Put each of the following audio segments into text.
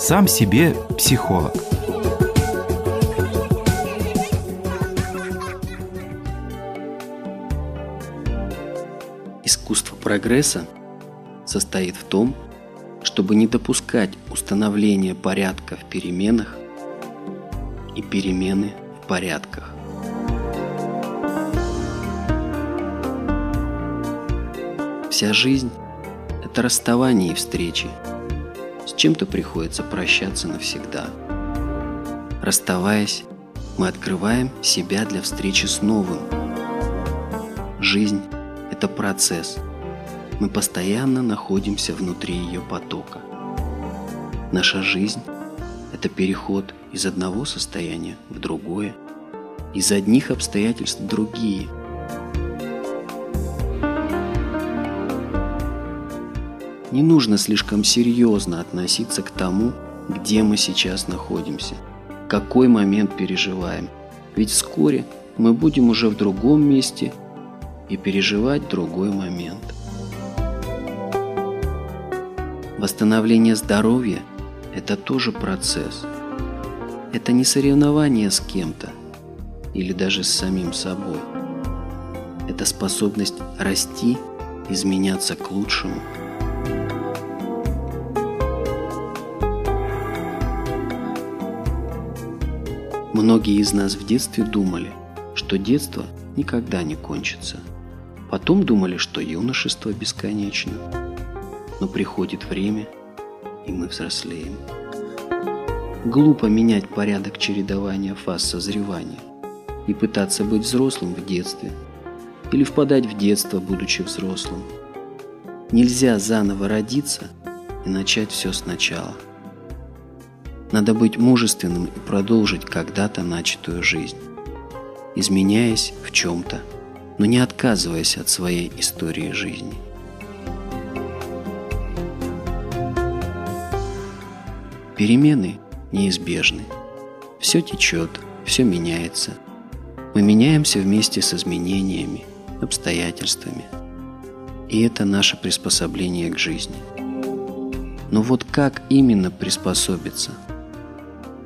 Сам себе психолог. Искусство прогресса состоит в том, чтобы не допускать установления порядка в переменах и перемены в порядках. Вся жизнь – это расставание и встречи. С чем-то приходится прощаться навсегда. Расставаясь, мы открываем себя для встречи с новым. Жизнь – это процесс. Мы постоянно находимся внутри ее потока. Наша жизнь – это переход из одного состояния в другое, из одних обстоятельств в другие. Не нужно слишком серьезно относиться к тому, где мы сейчас находимся, какой момент переживаем. Ведь вскоре мы будем уже в другом месте и переживать другой момент. Восстановление здоровья – это тоже процесс. Это не соревнование с кем-то или даже с самим собой. Это способность расти, изменяться к лучшему – Многие из нас в детстве думали, что детство никогда не кончится. Потом думали, что юношество бесконечно. Но приходит время, и мы взрослеем. Глупо менять порядок чередования фаз созревания и пытаться быть взрослым в детстве или впадать в детство, будучи взрослым. Нельзя заново родиться и начать все сначала – надо быть мужественным и продолжить когда-то начатую жизнь, изменяясь в чем-то, но не отказываясь от своей истории жизни. Перемены неизбежны. Все течет, все меняется. Мы меняемся вместе с изменениями, обстоятельствами. И это наше приспособление к жизни. Но вот как именно приспособиться –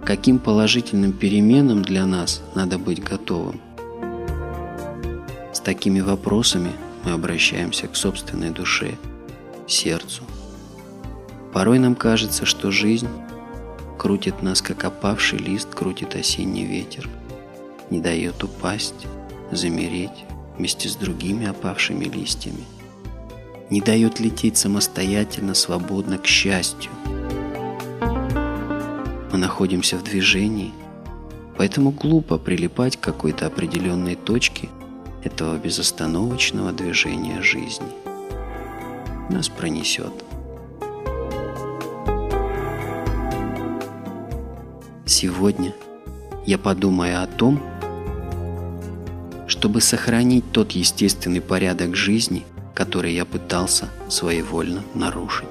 каким положительным переменам для нас надо быть готовым. С такими вопросами мы обращаемся к собственной душе, сердцу. Порой нам кажется, что жизнь крутит нас, как опавший лист крутит осенний ветер, не дает упасть, замереть вместе с другими опавшими листьями, не дает лететь самостоятельно, свободно к счастью – находимся в движении, поэтому глупо прилипать к какой-то определенной точке этого безостановочного движения жизни. Нас пронесет. Сегодня я подумаю о том, чтобы сохранить тот естественный порядок жизни, который я пытался своевольно нарушить.